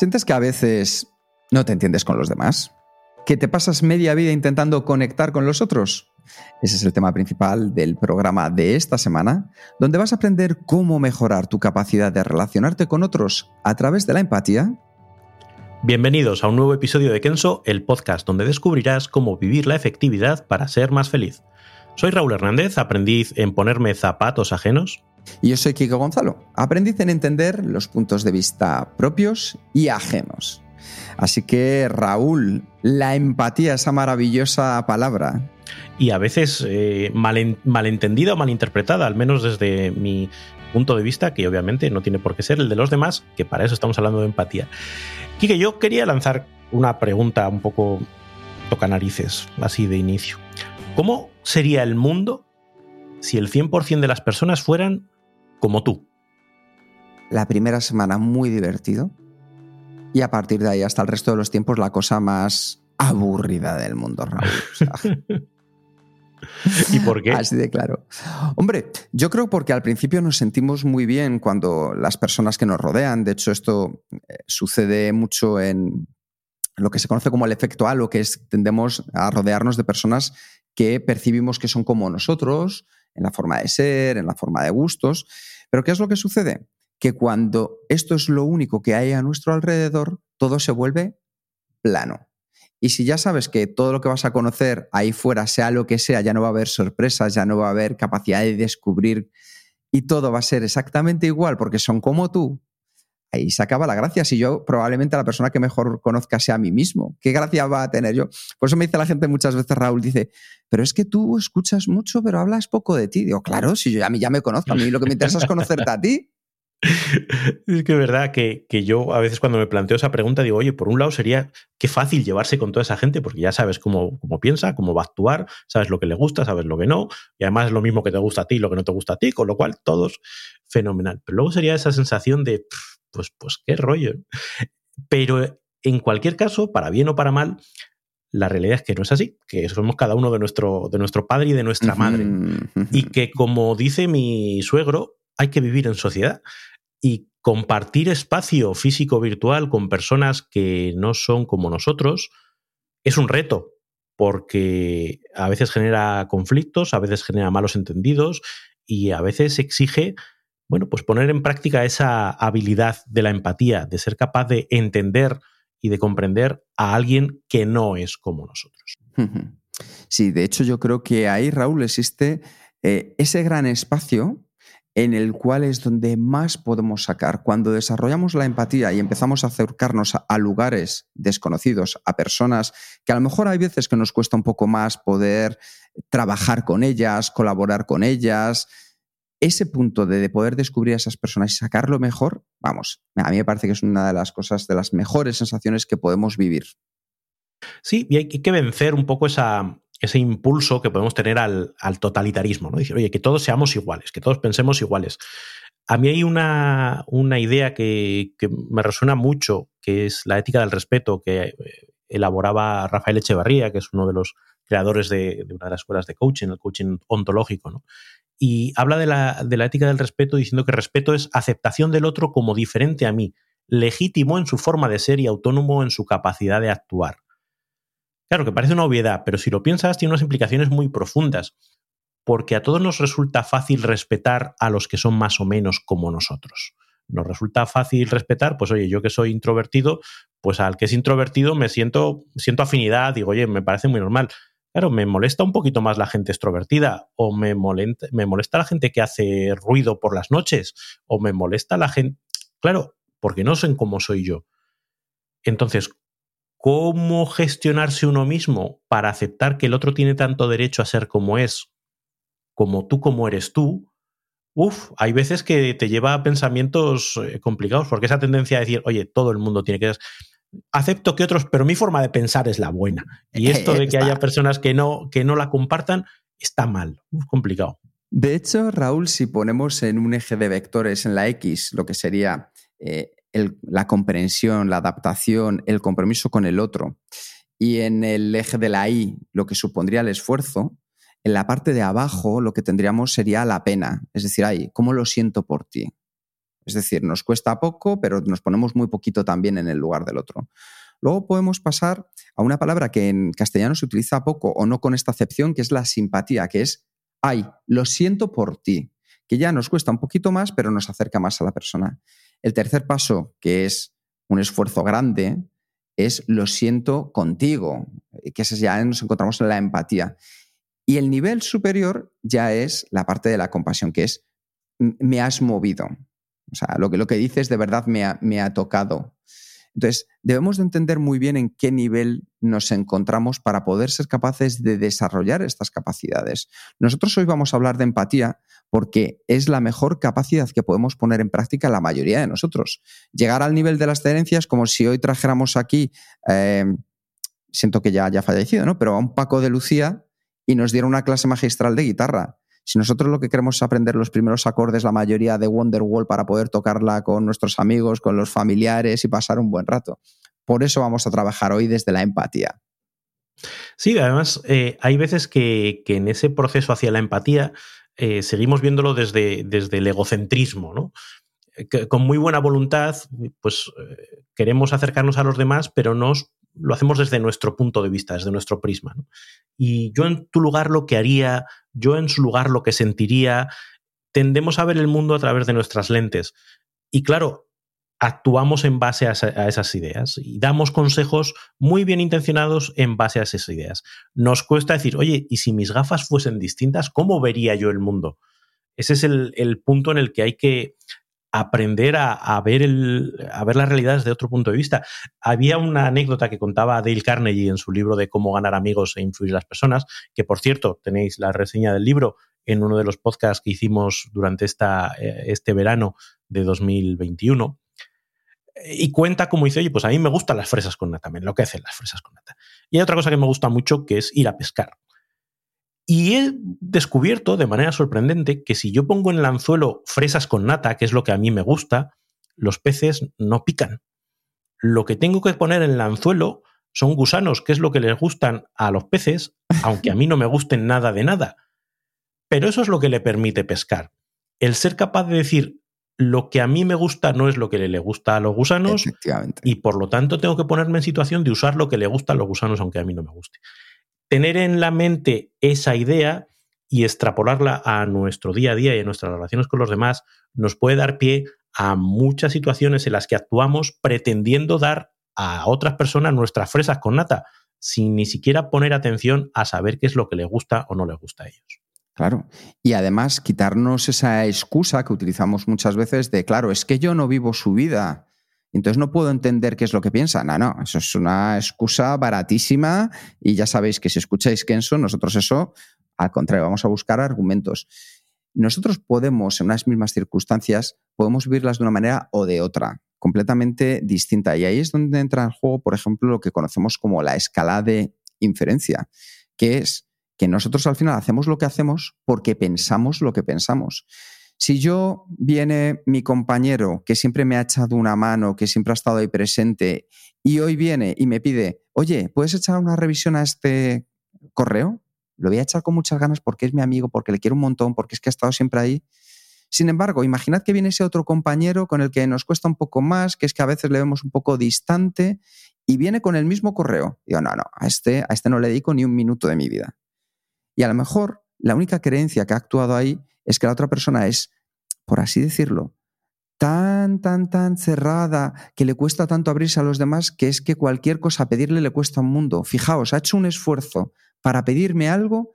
¿Sientes que a veces no te entiendes con los demás? ¿Que te pasas media vida intentando conectar con los otros? Ese es el tema principal del programa de esta semana, donde vas a aprender cómo mejorar tu capacidad de relacionarte con otros a través de la empatía. Bienvenidos a un nuevo episodio de Kenso, el podcast donde descubrirás cómo vivir la efectividad para ser más feliz. Soy Raúl Hernández, aprendiz en ponerme zapatos ajenos. Y yo soy Kiko Gonzalo, aprendiz en entender los puntos de vista propios y ajenos. Así que, Raúl, la empatía, esa maravillosa palabra. Y a veces eh, mal, malentendida o malinterpretada, al menos desde mi punto de vista, que obviamente no tiene por qué ser el de los demás, que para eso estamos hablando de empatía. Kike, yo quería lanzar una pregunta un poco toca narices, así de inicio. ¿Cómo sería el mundo si el 100% de las personas fueran como tú? La primera semana muy divertido y a partir de ahí hasta el resto de los tiempos la cosa más aburrida del mundo, Raúl. O sea, ¿Y por qué? Así de claro. Hombre, yo creo porque al principio nos sentimos muy bien cuando las personas que nos rodean, de hecho esto eh, sucede mucho en lo que se conoce como el efecto halo, que es tendemos a rodearnos de personas que percibimos que son como nosotros, en la forma de ser, en la forma de gustos. Pero ¿qué es lo que sucede? Que cuando esto es lo único que hay a nuestro alrededor, todo se vuelve plano. Y si ya sabes que todo lo que vas a conocer ahí fuera, sea lo que sea, ya no va a haber sorpresas, ya no va a haber capacidad de descubrir y todo va a ser exactamente igual porque son como tú, ahí se acaba la gracia. Si yo probablemente la persona que mejor conozca sea a mí mismo, ¿qué gracia va a tener yo? Por eso me dice la gente muchas veces, Raúl, dice, pero es que tú escuchas mucho, pero hablas poco de ti. Digo, claro, si yo a mí ya me conozco, a mí lo que me interesa es conocerte a ti. Es que es verdad que, que, yo a veces cuando me planteo esa pregunta digo, oye, por un lado sería qué fácil llevarse con toda esa gente porque ya sabes cómo, cómo, piensa, cómo va a actuar, sabes lo que le gusta, sabes lo que no, y además es lo mismo que te gusta a ti, lo que no te gusta a ti, con lo cual todos fenomenal. Pero luego sería esa sensación de, pues, pues qué rollo. Pero en cualquier caso, para bien o para mal, la realidad es que no es así, que somos cada uno de nuestro, de nuestro padre y de nuestra madre. Y que, como dice mi suegro, hay que vivir en sociedad y compartir espacio físico virtual con personas que no son como nosotros es un reto, porque a veces genera conflictos, a veces genera malos entendidos y a veces exige, bueno, pues poner en práctica esa habilidad de la empatía, de ser capaz de entender y de comprender a alguien que no es como nosotros. Sí, de hecho yo creo que ahí, Raúl, existe eh, ese gran espacio en el cual es donde más podemos sacar. Cuando desarrollamos la empatía y empezamos a acercarnos a, a, lugares desconocidos, a personas que a lo mejor hay veces que nos cuesta un poco más poder trabajar con ellas, colaborar con ellas, ese punto de, de poder descubrir a esas personas y sacarlo mejor, vamos, a mí me parece que es una de las cosas, de las mejores sensaciones que podemos vivir. Sí, y hay que vencer un poco ese impulso que podemos tener al, al, totalitarismo, ¿no? Decir, oye, que todos seamos iguales, que todos pensemos iguales. A mí hay una, idea que, me resuena mucho, que es la ética del respeto, que elaboraba Rafael Echevarría, que es uno de los creadores de, de una de las escuelas de coaching, el coaching ontológico, ¿no? Y habla de la, de la ética del respeto diciendo que respeto es aceptación del otro como diferente a mí, legítimo en su forma de ser y autónomo en su capacidad de actuar. Claro, que parece una obviedad, pero si lo piensas tiene unas implicaciones muy profundas, porque a todos nos resulta fácil respetar a los que son más o menos como nosotros. Nos resulta fácil respetar, pues oye, yo que soy introvertido, pues al que es introvertido me siento, siento afinidad, digo, oye, me parece muy normal. Claro, me molesta un poquito más la gente extrovertida, o me molesta, me molesta la gente que hace ruido por las noches, o me molesta la gente. Claro, porque no sé cómo soy yo. Entonces, cómo gestionarse uno mismo para aceptar que el otro tiene tanto derecho a ser como es, como tú como eres tú, Uf, hay veces que te lleva a pensamientos eh, complicados, porque esa tendencia a decir, oye, todo el mundo tiene que acepto que otros, pero mi forma de pensar es la buena. Y esto de que haya personas que no, que no la compartan está mal, complicado. De hecho, Raúl, si ponemos en un eje de vectores en la X lo que sería eh, la comprensión, la adaptación, el compromiso con el otro, y en el eje de la Y lo que supondría el esfuerzo, en la parte de abajo lo que tendríamos sería la pena. Es decir, ay, ¿cómo lo siento por ti? Es decir, nos cuesta poco, pero nos ponemos muy poquito también en el lugar del otro. Luego podemos pasar a una palabra que en castellano se utiliza poco o no con esta acepción, que es la simpatía, que es, ay, lo siento por ti, que ya nos cuesta un poquito más, pero nos acerca más a la persona. El tercer paso, que es un esfuerzo grande, es lo siento contigo, que ya nos encontramos en la empatía. Y el nivel superior ya es la parte de la compasión, que es me has movido. O sea, lo que, lo que dices de verdad me ha, me ha tocado. Entonces, debemos de entender muy bien en qué nivel nos encontramos para poder ser capaces de desarrollar estas capacidades. Nosotros hoy vamos a hablar de empatía porque es la mejor capacidad que podemos poner en práctica la mayoría de nosotros. Llegar al nivel de las es como si hoy trajéramos aquí, eh, siento que ya haya fallecido, ¿no? Pero a un Paco de Lucía y nos dieron una clase magistral de guitarra. Si nosotros lo que queremos es aprender los primeros acordes, la mayoría de Wonderwall, para poder tocarla con nuestros amigos, con los familiares y pasar un buen rato. Por eso vamos a trabajar hoy desde la empatía. Sí, además eh, hay veces que, en ese proceso hacia la empatía eh, seguimos viéndolo desde, desde el egocentrismo, ¿no? Eh, con muy buena voluntad, pues queremos acercarnos a los demás, pero nos lo hacemos desde nuestro punto de vista, desde nuestro prisma. Y yo en tu lugar lo que haría, yo en su lugar lo que sentiría, tendemos a ver el mundo a través de nuestras lentes. Y claro, actuamos en base a, esas ideas y damos consejos muy bien intencionados en base a esas ideas. Nos cuesta decir, oye, ¿y si mis gafas fuesen distintas, cómo vería yo el mundo? Ese es el, punto en el que hay que aprender a, ver el, a ver las realidades de otro punto de vista. Había una anécdota que contaba Dale Carnegie en su libro de cómo ganar amigos e influir las personas, que por cierto tenéis la reseña del libro en uno de los podcasts que hicimos durante esta, eh, este verano de 2021. Y cuenta como dice, oye, pues a mí me gustan las fresas con nata, me hacen las fresas con nata. Y hay otra cosa que me gusta mucho que es ir a pescar. Y he descubierto de manera sorprendente que si yo pongo en el anzuelo fresas con nata, que es lo que a mí me gusta, los peces no pican. Lo que tengo que poner en el anzuelo son gusanos, que es lo que les gustan a los peces, aunque a mí no me gusten nada de nada. Pero eso es lo que le permite pescar. El ser capaz de decir lo que a mí me gusta no es lo que le gusta a los gusanos y por lo tanto tengo que ponerme en situación de usar lo que le gusta a los gusanos aunque a mí no me guste tener en la mente esa idea y extrapolarla a nuestro día a día y a nuestras relaciones con los demás nos puede dar pie a muchas situaciones en las que actuamos pretendiendo dar a otras personas nuestras fresas con nata, sin ni siquiera poner atención a saber qué es lo que les gusta o no les gusta a ellos. Claro. Y además quitarnos esa excusa que utilizamos muchas veces de, claro, es que yo no vivo su vida. Entonces no puedo entender qué es lo que piensa. No, no, eso es una excusa baratísima y ya sabéis que si escucháis Kenso, nosotros eso, al contrario, vamos a buscar argumentos. Nosotros podemos, en unas mismas circunstancias, podemos vivirlas de una manera o de otra, completamente distinta. Y ahí es donde entra en juego, por ejemplo, lo que conocemos como la escala de inferencia, que es que nosotros al final hacemos lo que hacemos porque pensamos lo que pensamos. Si yo viene mi compañero que siempre me ha echado una mano, que siempre ha estado ahí presente, y hoy viene y me pide, oye, ¿puedes echar una revisión a este correo? Lo voy a echar con muchas ganas porque es mi amigo, porque le quiero un montón, porque es que ha estado siempre ahí. Sin embargo, imaginad que viene ese otro compañero con el que nos cuesta un poco más, que es que a veces le vemos un poco distante, y viene con el mismo correo. Digo, no, no, a este, a este no le dedico ni un minuto de mi vida. Y a lo mejor la única creencia que ha actuado ahí es que la otra persona es, por así decirlo, tan, tan, tan cerrada, que le cuesta tanto abrirse a los demás, que es que cualquier cosa pedirle le cuesta un mundo. Fijaos, ha hecho un esfuerzo para pedirme algo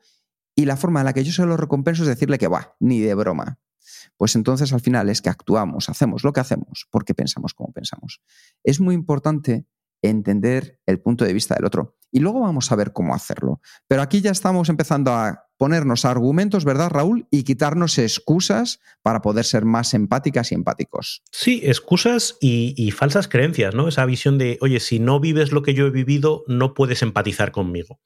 y la forma en la que yo se lo recompenso es decirle que va, ni de broma. Pues entonces al final es que actuamos, hacemos lo que hacemos porque pensamos como pensamos. Es muy importante entender el punto de vista del otro. Y luego vamos a ver cómo hacerlo. Pero aquí ya estamos empezando a ponernos argumentos, ¿verdad, Raúl? Y quitarnos excusas para poder ser más empáticas y empáticos. Sí, excusas y, falsas creencias, ¿no? Esa visión de, oye, si no vives lo que yo he vivido, no puedes empatizar conmigo.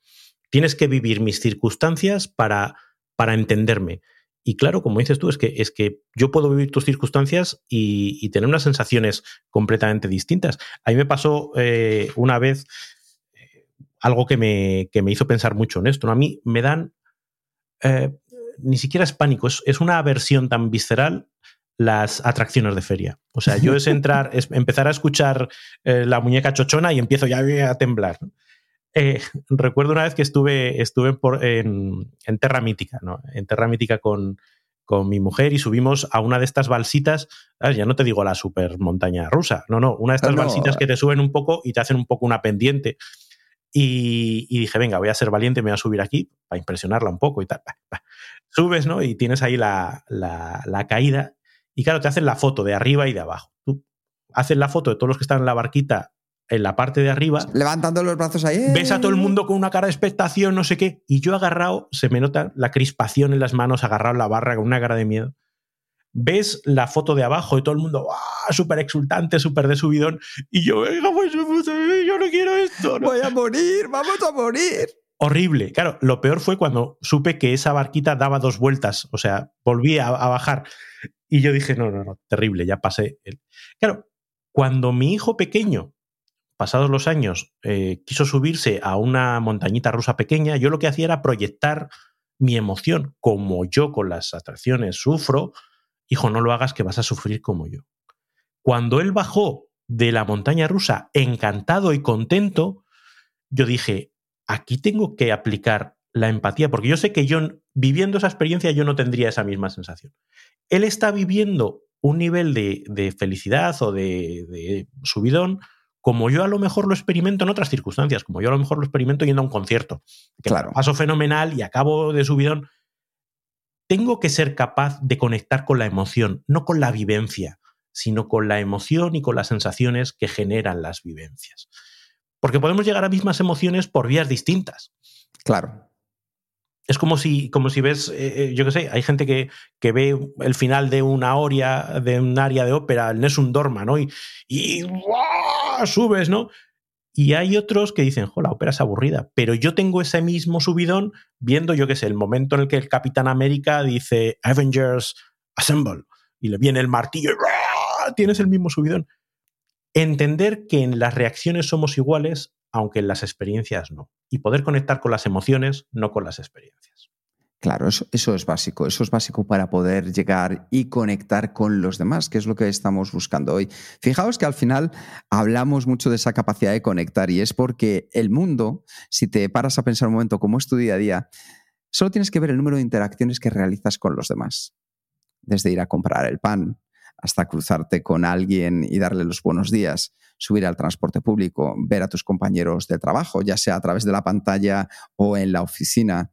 Tienes que vivir mis circunstancias para, para entenderme. Y claro, como dices tú, es que, es que yo puedo vivir tus circunstancias y, tener unas sensaciones completamente distintas. A mí me pasó eh, una vez eh, algo que me, que me, hizo pensar mucho en esto. A mí me dan, eh, ni siquiera es pánico, es, es, una aversión tan visceral las atracciones de feria. O sea, yo es entrar, es empezar a escuchar la muñeca chochona y empiezo ya a temblar. Eh, recuerdo una vez que estuve, estuve por, en, en, Terra Mítica, ¿no? En Terra Mítica con, con, mi mujer y subimos a una de estas balsitas, ¿sabes? ya no te digo la super montaña rusa, no, no, una de estas no, balsitas que te suben un poco y te hacen un poco una pendiente. Y, y, dije, venga, voy a ser valiente, me voy a subir aquí para impresionarla un poco y tal. Subes, ¿no? Y tienes ahí la, la, la caída y claro, te hacen la foto de arriba y de abajo. Tú haces la foto de todos los que están en la barquita en la parte de arriba. Levantando los brazos ahí. Ves a todo el mundo con una cara de expectación, no sé qué. Y yo agarrado, se me nota la crispación en las manos, agarrado en la barra con una cara de miedo. Ves la foto de abajo y todo el mundo súper exultante, súper de subidón. Y yo, venga, pues yo no quiero esto. ¿no? Voy a morir, vamos a morir. Horrible. Claro, lo peor fue cuando supe que esa barquita daba dos vueltas. O sea, volví a, a bajar. Y yo dije, no, no, no, terrible, ya pasé. El... Claro, cuando mi hijo pequeño pasados los años, eh, quiso subirse a una montañita rusa pequeña, yo lo que hacía era proyectar mi emoción, como yo con las atracciones sufro, hijo, no lo hagas que vas a sufrir como yo. Cuando él bajó de la montaña rusa encantado y contento, yo dije, aquí tengo que aplicar la empatía, porque yo sé que yo, viviendo esa experiencia, yo no tendría esa misma sensación. Él está viviendo un nivel de, felicidad o de subidón, como yo a lo mejor lo experimento en otras circunstancias, como yo a lo mejor lo experimento yendo a un concierto, que claro. paso fenomenal y acabo de subidón, tengo que ser capaz de conectar con la emoción, no con la vivencia, sino con la emoción y con las sensaciones que generan las vivencias. Porque podemos llegar a mismas emociones por vías distintas. Claro. Es como si, como si ves, eh, yo qué sé, hay gente que, que, ve el final de una aria, de un área de ópera, el Nessun Dorma, ¿no? Y, y subes, ¿no? Y hay otros que dicen, jo, la ópera es aburrida, pero yo tengo ese mismo subidón viendo, yo qué sé, el momento en el que el Capitán América dice Avengers Assemble y le viene el martillo y tienes el mismo subidón. Entender que en las reacciones somos iguales aunque en las experiencias no. Y poder conectar con las emociones, no con las experiencias. Claro, eso, eso, es básico. Eso es básico para poder llegar y conectar con los demás, que es lo que estamos buscando hoy. Fijaos que al final hablamos mucho de esa capacidad de conectar y es porque el mundo, si te paras a pensar un momento cómo es tu día a día, solo tienes que ver el número de interacciones que realizas con los demás. Desde ir a comprar el pan, hasta cruzarte con alguien y darle los buenos días, subir al transporte público, ver a tus compañeros de trabajo, ya sea a través de la pantalla o en la oficina,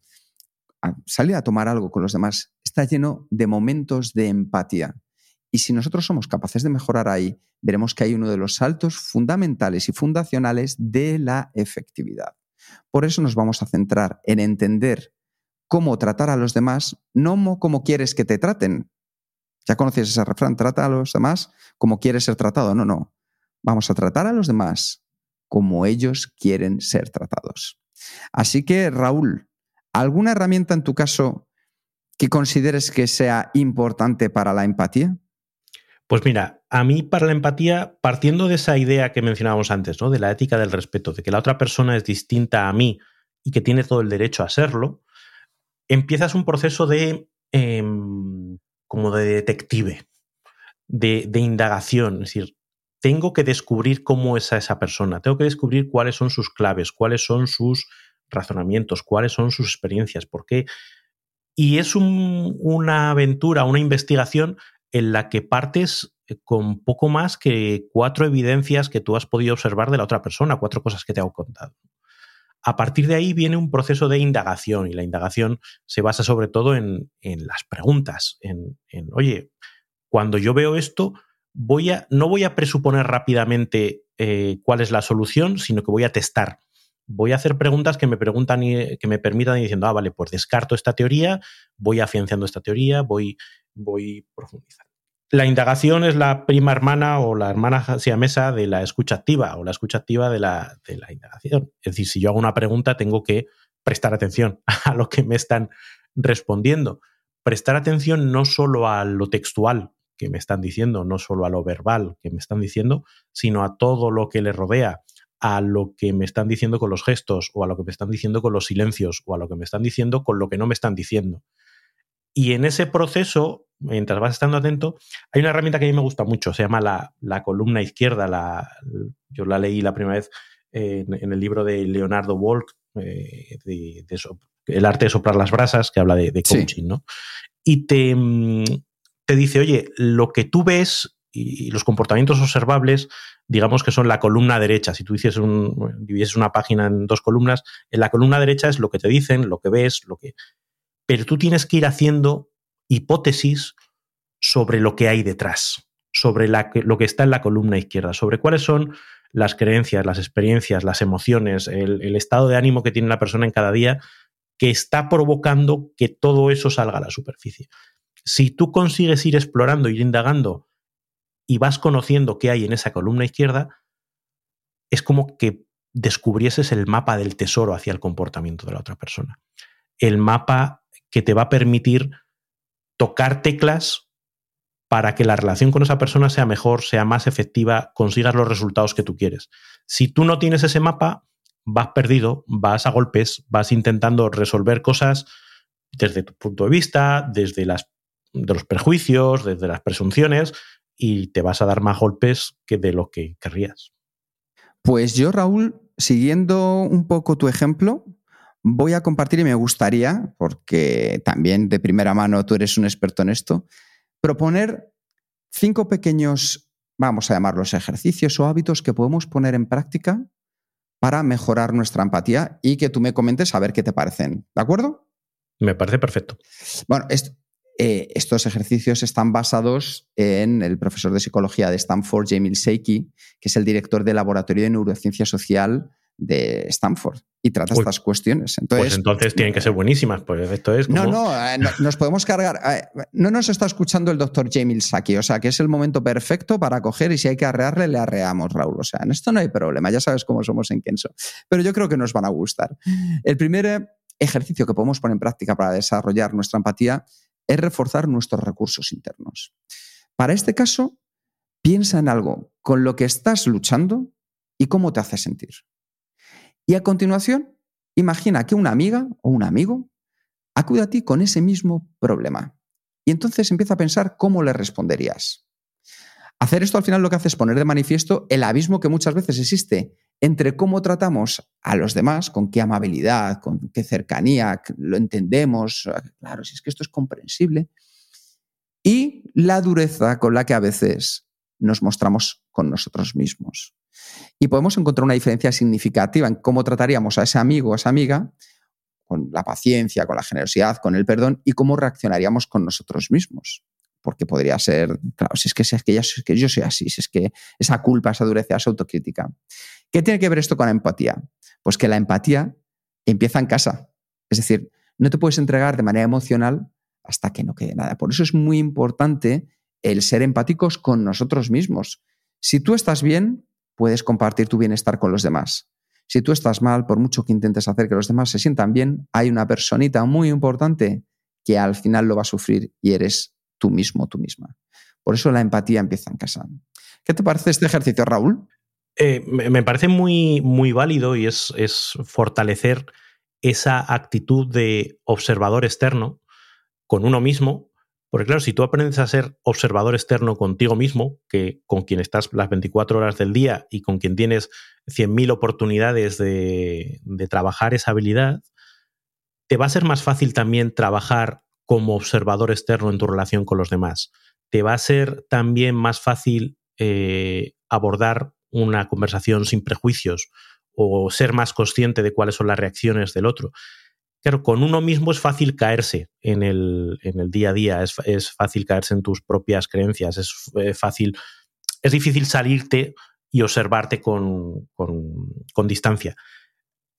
salir a tomar algo con los demás, está lleno de momentos de empatía. Y si nosotros somos capaces de mejorar ahí, veremos que hay uno de los saltos fundamentales y fundacionales de la efectividad. Por eso nos vamos a centrar en entender cómo tratar a los demás, no como quieres que te traten, ya conoces ese refrán, trata a los demás como quieres ser tratado. No, no. Vamos a tratar a los demás como ellos quieren ser tratados. Así que, Raúl, ¿alguna herramienta en tu caso que consideres que sea importante para la empatía? Pues mira, a mí para la empatía, partiendo de esa idea que mencionábamos antes, ¿no? De la ética del respeto, de que la otra persona es distinta a mí y que tiene todo el derecho a serlo, empiezas un proceso de eh, como de detective, de, indagación. Es decir, tengo que descubrir cómo es a esa persona, tengo que descubrir cuáles son sus claves, cuáles son sus razonamientos, cuáles son sus experiencias, por qué. Y es un, una aventura, una investigación en la que partes con poco más que cuatro evidencias que tú has podido observar de la otra persona, cuatro cosas que te ha contado. A partir de ahí viene un proceso de indagación y la indagación se basa sobre todo en, las preguntas, en, en, oye, cuando yo veo esto, voy a, no voy a presuponer rápidamente eh, cuál es la solución, sino que voy a testar. Voy a hacer preguntas que me preguntan y que me permitan ir diciendo, ah, vale, pues descarto esta teoría, voy afianzando esta teoría, voy, voy profundizando. La indagación es la prima hermana o la hermana mesa de la escucha activa o la escucha activa de la, de la indagación. Es decir, si yo hago una pregunta, tengo que prestar atención a lo que me están respondiendo. Prestar atención no solo a lo textual que me están diciendo, no solo a lo verbal que me están diciendo, sino a todo lo que le rodea, a lo que me están diciendo con los gestos, o a lo que me están diciendo con los silencios, o a lo que me están diciendo con lo que no me están diciendo. Y en ese proceso, mientras vas estando atento, hay una herramienta que a mí me gusta mucho, se llama la, columna izquierda. La, yo la leí la primera vez en, el libro de Leonardo Walk, eh, de, El arte de soplar las brasas, que habla de, coaching, ¿no? Y te, te dice, oye, lo que tú ves y los comportamientos observables, digamos que son la columna derecha. Si tú dices un, una página en dos columnas, en la columna derecha es lo que te dicen, lo que ves, lo que pero tú tienes que ir haciendo hipótesis sobre lo que hay detrás, sobre lo que está en la columna izquierda, sobre cuáles son las creencias, las experiencias, las emociones, el, estado de ánimo que tiene la persona en cada día que está provocando que todo eso salga a la superficie. Si tú consigues ir explorando, ir indagando y vas conociendo qué hay en esa columna izquierda, es como que descubrieses el mapa del tesoro hacia el comportamiento de la otra persona. El mapa que te va a permitir tocar teclas para que la relación con esa persona sea mejor, sea más efectiva, consigas los resultados que tú quieres. Si tú no tienes ese mapa, vas perdido, vas a golpes, vas intentando resolver cosas desde tu punto de vista, desde las, de los prejuicios, desde las presunciones, y te vas a dar más golpes que de lo que querrías. Pues yo, Raúl, siguiendo un poco tu ejemplo, voy a compartir y me gustaría, porque también de primera mano tú eres un experto en esto, proponer cinco pequeños, vamos a llamarlos ejercicios o hábitos que podemos poner en práctica para mejorar nuestra empatía y que tú me comentes a ver qué te parecen. ¿De acuerdo? Me parece perfecto. Bueno, eh, estos ejercicios están basados en el profesor de psicología de Stanford, Jamil Seiki, que es el director del Laboratorio de Neurociencia Social de Stanford y trata estas cuestiones. Pues entonces, pues entonces tienen que ser buenísimas, pues esto es no, eh, no, nos podemos cargar. Eh, no nos está escuchando el doctor Jamil Saki, o sea que es el momento perfecto para coger y si hay que arrearle, le arreamos, Raúl. O sea, en esto no hay problema, ya sabes cómo somos en Kenso. Pero yo creo que nos van a gustar. El primer ejercicio que podemos poner en práctica para desarrollar nuestra empatía es reforzar nuestros recursos internos. Para este caso, piensa en algo con lo que estás luchando y cómo te hace sentir. Y a continuación, imagina que una amiga o un amigo acude a ti con ese mismo problema. Y entonces empieza a pensar cómo le responderías. Hacer esto al final lo que hace es poner de manifiesto el abismo que muchas veces existe entre cómo tratamos a los demás, con qué amabilidad, con qué cercanía, lo entendemos, claro, si es que esto es comprensible, y la dureza con la que a veces nos mostramos con nosotros mismos. Y podemos encontrar una diferencia significativa en cómo trataríamos a ese amigo o a esa amiga con la paciencia, con la generosidad, con el perdón y cómo reaccionaríamos con nosotros mismos. Porque podría ser, claro, si es que, es que, que yo soy así, si es que esa culpa, esa dureza, esa autocrítica. ¿Qué tiene que ver esto con la empatía? Pues que la empatía empieza en casa. Es decir, no te puedes entregar de manera emocional hasta que no quede nada. Por eso es muy importante el ser empáticos con nosotros mismos. Si tú estás bien, puedes compartir tu bienestar con los demás. Si tú estás mal, por mucho que intentes hacer que los demás se sientan bien, hay una personita muy importante que al final lo va a sufrir y eres tú mismo, tú misma. Por eso la empatía empieza en casa. ¿Qué te parece este ejercicio, Raúl? Eh, me parece muy, muy válido y es, es fortalecer esa actitud de observador externo con uno mismo porque claro, si tú aprendes a ser observador externo contigo mismo, que con quien estás las 24 horas del día y con quien tienes 100.000 oportunidades de, trabajar esa habilidad, te va a ser más fácil también trabajar como observador externo en tu relación con los demás. Te va a ser también más fácil eh, abordar una conversación sin prejuicios o ser más consciente de cuáles son las reacciones del otro. Claro, con uno mismo es fácil caerse en el, día a día, es, fácil caerse en tus propias creencias, es, eh, fácil, es difícil salirte y observarte con, con, distancia.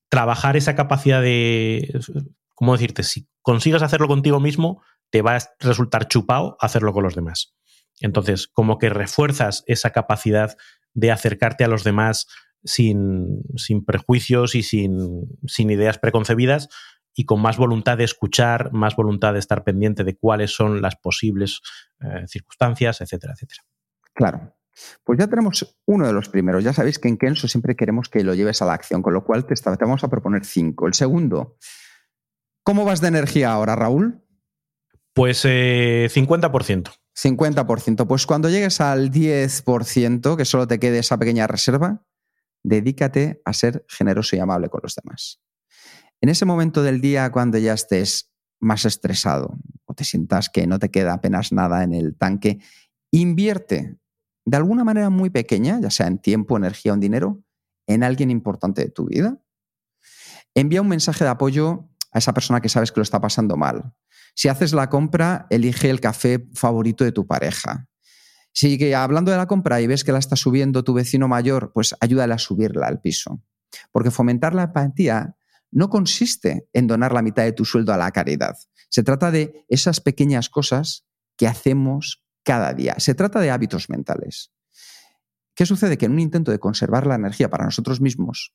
Trabajar esa capacidad de, ¿cómo decirte? Si consigas hacerlo contigo mismo, te va a resultar chupado hacerlo con los demás. Entonces, como que refuerzas esa capacidad de acercarte a los demás sin, sin prejuicios y sin, sin, ideas preconcebidas y con más voluntad de escuchar, más voluntad de estar pendiente de cuáles son las posibles eh, circunstancias, etcétera, etcétera. Claro. Pues ya tenemos uno de los primeros. Ya sabéis que en Kenso siempre queremos que lo lleves a la acción, con lo cual te, te vamos a proponer cinco. El segundo, ¿cómo vas de energía ahora, Raúl? Pues 50%. Eh, 50%. Pues cuando llegues al 10%, que solo te quede esa pequeña reserva, dedícate a ser generoso y amable con los demás. En ese momento del día, cuando ya estés más estresado o te sientas que no te queda apenas nada en el tanque, invierte de alguna manera muy pequeña, ya sea en tiempo, energía o en dinero, en alguien importante de tu vida. Envía un mensaje de apoyo a esa persona que sabes que lo está pasando mal. Si haces la compra, elige el café favorito de tu pareja. Si hablando de la compra y ves que la está subiendo tu vecino mayor, pues ayúdale a subirla al piso. Porque fomentar la empatía no consiste en donar la mitad de tu sueldo a la caridad. Se trata de esas pequeñas cosas que hacemos cada día. Se trata de hábitos mentales. ¿Qué sucede? Que en un intento de conservar la energía para nosotros mismos,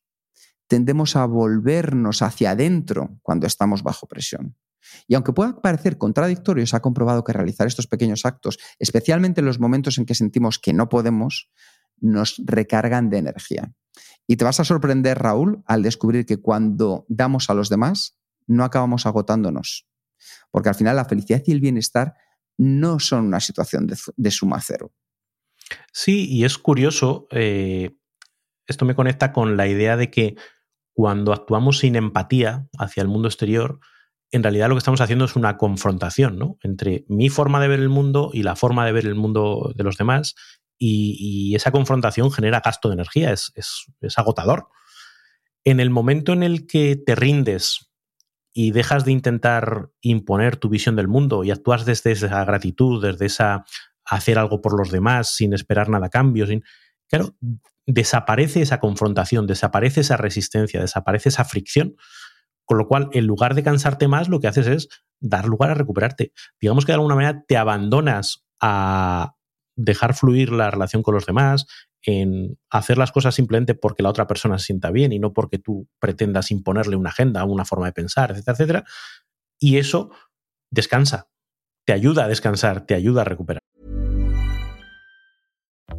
tendemos a volvernos hacia adentro cuando estamos bajo presión. Y aunque pueda parecer contradictorio, se ha comprobado que realizar estos pequeños actos, especialmente en los momentos en que sentimos que no podemos, nos recargan de energía. Y te vas a sorprender, Raúl, al descubrir que cuando damos a los demás, no acabamos agotándonos. Porque al final la felicidad y el bienestar no son una situación de, suma cero. Sí, y es curioso, eh, esto me conecta con la idea de que cuando actuamos sin empatía hacia el mundo exterior, en realidad lo que estamos haciendo es una confrontación ¿no? entre mi forma de ver el mundo y la forma de ver el mundo de los demás y, esa confrontación genera gasto de energía, es, agotador. En el momento en el que te rindes y dejas de intentar imponer tu visión del mundo y actúas desde esa gratitud, desde esa hacer algo por los demás sin esperar nada a cambio, sin, claro, desaparece esa confrontación, desaparece esa resistencia, desaparece esa fricción, con lo cual en lugar de cansarte más, lo que haces es dar lugar a recuperarte. Digamos que de alguna manera te abandonas a, dejar fluir la relación con los demás, en hacer las cosas simplemente porque la otra persona se sienta bien y no porque tú pretendas imponerle una agenda, una forma de pensar, etcétera, etcétera. Y eso descansa, te ayuda a descansar, te ayuda a recuperar.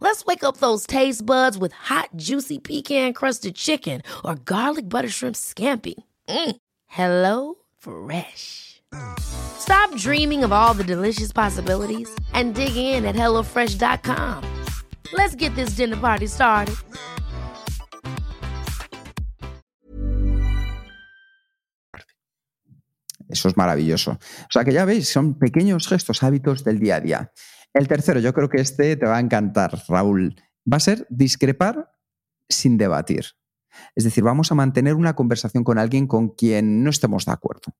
Let's wake up those taste buds with hot, juicy pecan crusted chicken or garlic butter shrimp scampi. Mm. Hello Fresh. Stop dreaming of all the delicious possibilities and dig in at HelloFresh.com. Let's get this dinner party started. Eso es maravilloso. O sea que ya veis, son pequeños gestos, hábitos del día a día. El tercero, yo creo que este te va a encantar, Raúl. Va a ser discrepar sin debatir. Es decir, vamos a mantener una conversación con alguien con quien no estemos de acuerdo.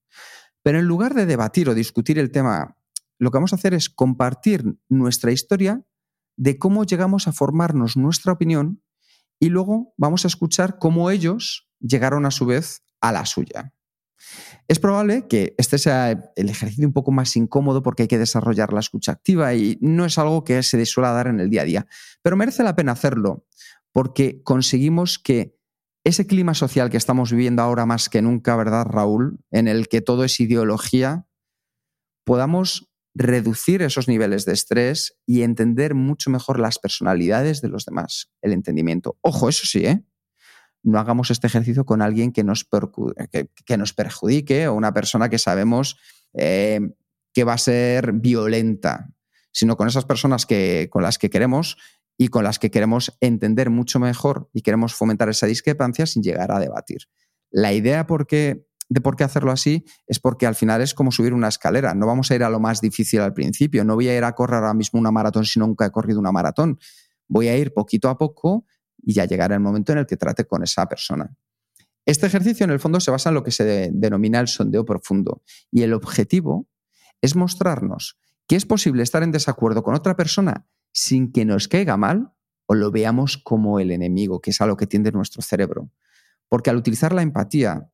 Pero en lugar de debatir o discutir el tema, lo que vamos a hacer es compartir nuestra historia de cómo llegamos a formarnos nuestra opinión y luego vamos a escuchar cómo ellos llegaron a su vez a la suya. Es probable que este sea el ejercicio un poco más incómodo porque hay que desarrollar la escucha activa y no es algo que se suele dar en el día a día, pero merece la pena hacerlo porque conseguimos que ese clima social que estamos viviendo ahora más que nunca, ¿verdad, Raúl? En el que todo es ideología, podamos reducir esos niveles de estrés y entender mucho mejor las personalidades de los demás, el entendimiento. Ojo, eso sí, ¿eh? No hagamos este ejercicio con alguien que nos, que, nos perjudique o una persona que sabemos eh, que va a ser violenta, sino con esas personas que, con las que queremos y con las que queremos entender mucho mejor y queremos fomentar esa discrepancia sin llegar a debatir. La idea de por qué hacerlo así es porque al final es como subir una escalera. No vamos a ir a lo más difícil al principio. No voy a ir a correr ahora mismo una maratón si nunca he corrido una maratón. Voy a ir poquito a poco y ya llegará el momento en el que trate con esa persona. Este ejercicio en el fondo se basa en lo que se denomina el sondeo profundo y el objetivo es mostrarnos que es posible estar en desacuerdo con otra persona sin que nos caiga mal o lo veamos como el enemigo, que es a lo que tiende nuestro cerebro. Porque al utilizar la empatía,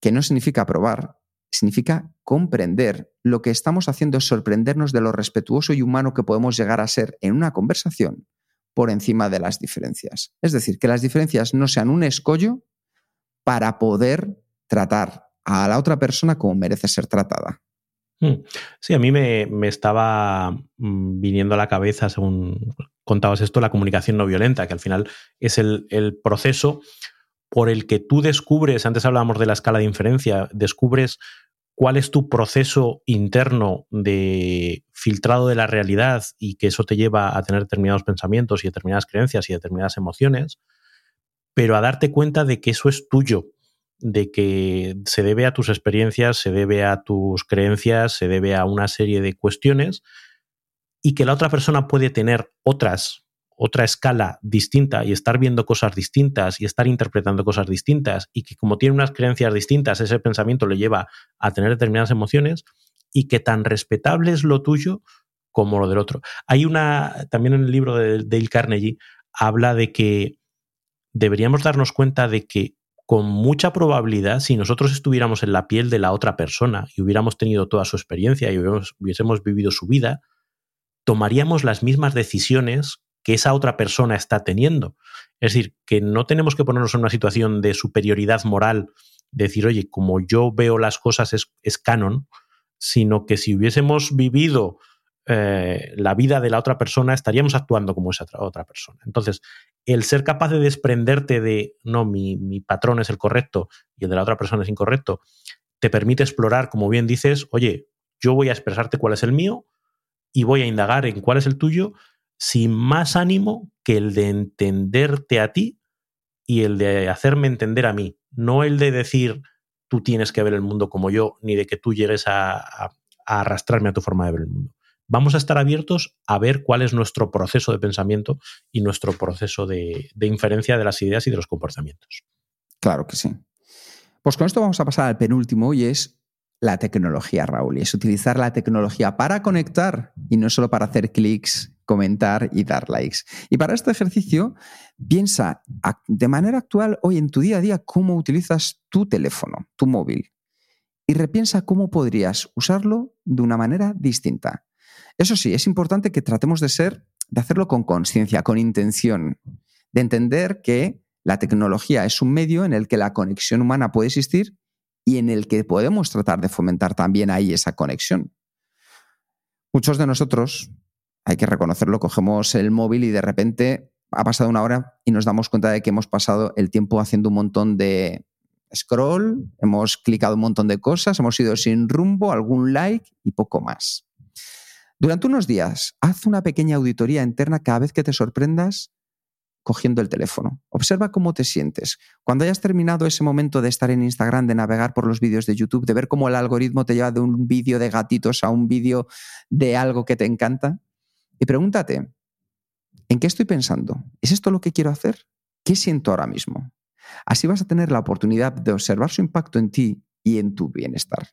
que no significa probar, significa comprender, lo que estamos haciendo es sorprendernos de lo respetuoso y humano que podemos llegar a ser en una conversación por encima de las diferencias. Es decir, que las diferencias no sean un escollo para poder tratar a la otra persona como merece ser tratada. Hmm. Sí, a mí me, estaba mm, viniendo a la cabeza, según contabas esto, la comunicación no violenta, que al final es el, el, proceso por el que tú descubres, antes hablábamos de la escala de inferencia, descubres cuál es tu proceso interno de filtrado de la realidad y que eso te lleva a tener determinados pensamientos y determinadas creencias y determinadas emociones, pero a darte cuenta de que eso es tuyo, de que se debe a tus experiencias, se debe a tus creencias, se debe a una serie de cuestiones y que la otra persona puede tener otras, otra escala distinta y estar viendo cosas distintas y estar interpretando cosas distintas y que como tiene unas creencias distintas, ese pensamiento le lleva a tener determinadas emociones y que tan respetable es lo tuyo como lo del otro. Hay una, también en el libro de Dale Carnegie, habla de que deberíamos darnos cuenta de que con mucha probabilidad, si nosotros estuviéramos en la piel de la otra persona y hubiéramos tenido toda su experiencia y hubiésemos, vivido su vida, tomaríamos las mismas decisiones que esa otra persona está teniendo. Es decir, que no tenemos que ponernos en una situación de superioridad moral, decir, oye, como yo veo las cosas es, canon, sino que si hubiésemos vivido eh, la vida de la otra persona, estaríamos actuando como esa otra persona. Entonces, el ser capaz de desprenderte de, no, mi, mi patrón es el correcto y el de la otra persona es incorrecto, te permite explorar, como bien dices, oye, yo voy a expresarte cuál es el mío y voy a indagar en cuál es el tuyo sin más ánimo que el de entenderte a ti y el de hacerme entender a mí, no el de decir tú tienes que ver el mundo como yo, ni de que tú llegues a, arrastrarme a tu forma de ver el mundo vamos a estar abiertos a ver cuál es nuestro proceso de pensamiento y nuestro proceso de, inferencia de las ideas y de los comportamientos. Claro que sí. Pues con esto vamos a pasar al penúltimo y es la tecnología, Raúl. Y es utilizar la tecnología para conectar y no solo para hacer clics, comentar y dar likes. Y para este ejercicio, piensa de manera actual hoy en tu día a día cómo utilizas tu teléfono, tu móvil. Y repiensa cómo podrías usarlo de una manera distinta. Eso sí, es importante que tratemos de ser, de hacerlo con conciencia, con intención, de entender que la tecnología es un medio en el que la conexión humana puede existir y en el que podemos tratar de fomentar también ahí esa conexión. Muchos de nosotros, hay que reconocerlo, cogemos el móvil y de repente ha pasado una hora y nos damos cuenta de que hemos pasado el tiempo haciendo un montón de scroll, hemos clicado un montón de cosas, hemos ido sin rumbo, algún like y poco más. Durante unos días, haz una pequeña auditoría interna cada vez que te sorprendas cogiendo el teléfono. Observa cómo te sientes. Cuando hayas terminado ese momento de estar en Instagram, de navegar por los vídeos de YouTube, de ver cómo el algoritmo te lleva de un vídeo de gatitos a un vídeo de algo que te encanta, y pregúntate, ¿en qué estoy pensando? ¿Es esto lo que quiero hacer? ¿Qué siento ahora mismo? Así vas a tener la oportunidad de observar su impacto en ti y en tu bienestar.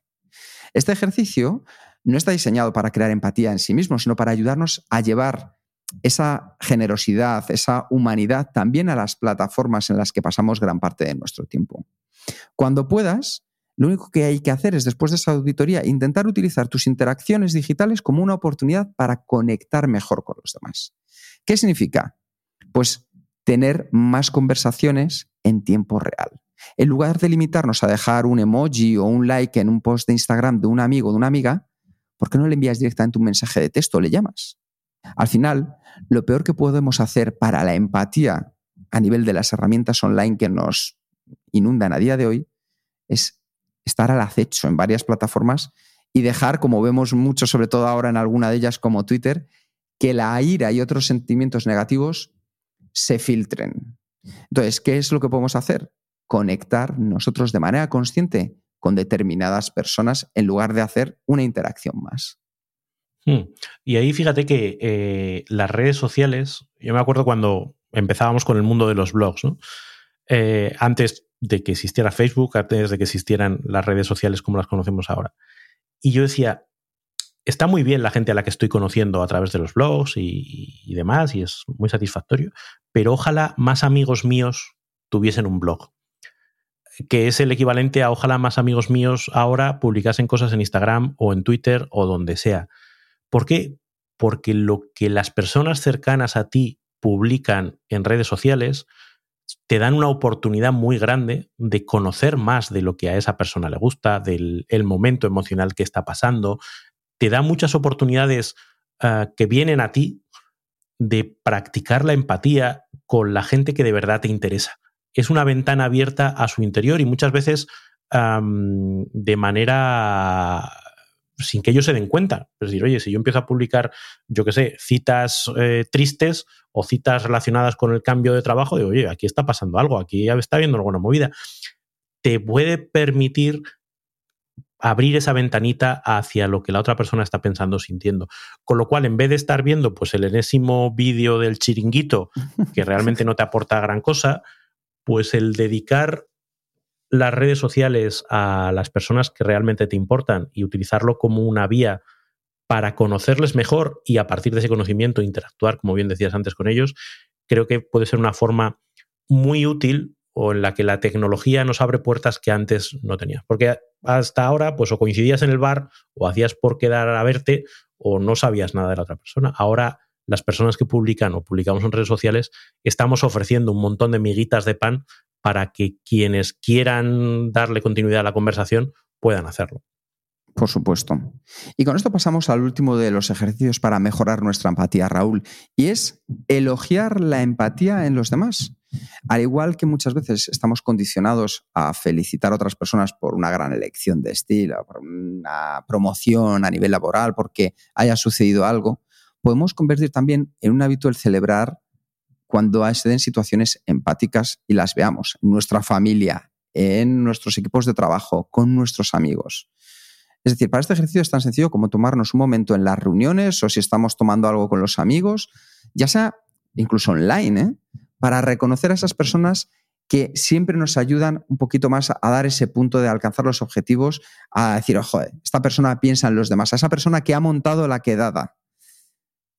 Este ejercicio no está diseñado para crear empatía en sí mismo, sino para ayudarnos a llevar esa generosidad, esa humanidad también a las plataformas en las que pasamos gran parte de nuestro tiempo. Cuando puedas, lo único que hay que hacer es, después de esa auditoría, intentar utilizar tus interacciones digitales como una oportunidad para conectar mejor con los demás. ¿Qué significa? Pues tener más conversaciones en tiempo real. En lugar de limitarnos a dejar un emoji o un like en un post de Instagram de un amigo o de una amiga, ¿por qué no le envías directamente un mensaje de texto o le llamas? Al final, lo peor que podemos hacer para la empatía a nivel de las herramientas online que nos inundan a día de hoy es estar al acecho en varias plataformas y dejar, como vemos mucho, sobre todo ahora en alguna de ellas como Twitter, que la ira y otros sentimientos negativos se filtren. Entonces, ¿qué es lo que podemos hacer? conectar nosotros de manera consciente con determinadas personas en lugar de hacer una interacción más. Hmm. Y ahí fíjate que eh, las redes sociales, yo me acuerdo cuando empezábamos con el mundo de los blogs, eh, antes de que existiera Facebook, antes de que existieran las redes sociales como las conocemos ahora. Y yo decía, está muy bien la gente a la que estoy conociendo a través de los blogs y, y demás, y es muy satisfactorio, pero ojalá más amigos míos tuviesen un blog que es el equivalente a ojalá más amigos míos ahora publicasen cosas en Instagram o en Twitter o donde sea. ¿Por qué? Porque lo que las personas cercanas a ti publican en redes sociales te dan una oportunidad muy grande de conocer más de lo que a esa persona le gusta, del momento emocional que está pasando. Te da muchas oportunidades ah, que vienen a ti de practicar la empatía con la gente que de verdad te interesa. Es una ventana abierta a su interior y muchas veces de manera sin que ellos se den cuenta. Es decir, oye, si yo empiezo a publicar, yo qué sé, citas eh, tristes o citas relacionadas con el cambio de trabajo, digo, oye, aquí está pasando algo, aquí está habiendo alguna movida. Te puede permitir abrir esa ventanita hacia lo que la otra persona está pensando, sintiendo. Con lo cual, en vez de estar viendo pues el enésimo vídeo del chiringuito, que realmente no te aporta gran cosa, pues el dedicar las redes sociales a las personas que realmente te importan y utilizarlo como una vía para conocerles mejor y a partir de ese conocimiento interactuar, como bien decías antes, con ellos, creo que puede ser una forma muy útil o en la que la tecnología nos abre puertas que antes no tenías. Porque hasta ahora, pues o coincidías en el bar o hacías por quedar a verte o no sabías nada de la otra persona. Ahora las personas que publican o publicamos en redes sociales estamos ofreciendo un montón de miguitas de pan para que quienes quieran darle continuidad a la conversación puedan hacerlo. Por supuesto. Y con esto pasamos al último de los ejercicios para mejorar nuestra empatía, Raúl, y es elogiar la empatía en los demás. Al igual que muchas veces estamos condicionados a felicitar a otras personas por una gran elección de estilo, por una promoción a nivel laboral, porque haya sucedido algo, podemos convertir también en un hábito el celebrar cuando den situaciones empáticas y las veamos en nuestra familia, en nuestros equipos de trabajo, con nuestros amigos. Es decir, para este ejercicio es tan sencillo como tomarnos un momento en las reuniones o si estamos tomando algo con los amigos, ya sea incluso online, ¿eh? para reconocer a esas personas que siempre nos ayudan un poquito más a dar ese punto de alcanzar los objetivos, a decir, ojo, esta persona piensa en los demás, a esa persona que ha montado la quedada,